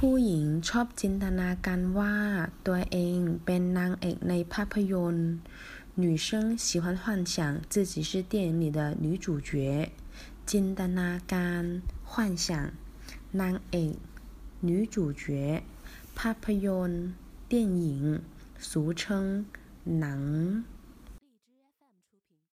ผู้หญิงชอบจินตนาการว่าตัวเองเป็นนางเอกในภาพยนตร์女生喜欢幻想自己是电影里的女主角จินตนาการ幻想นางเอก女主角ภาพยนตร์电影俗称หนัง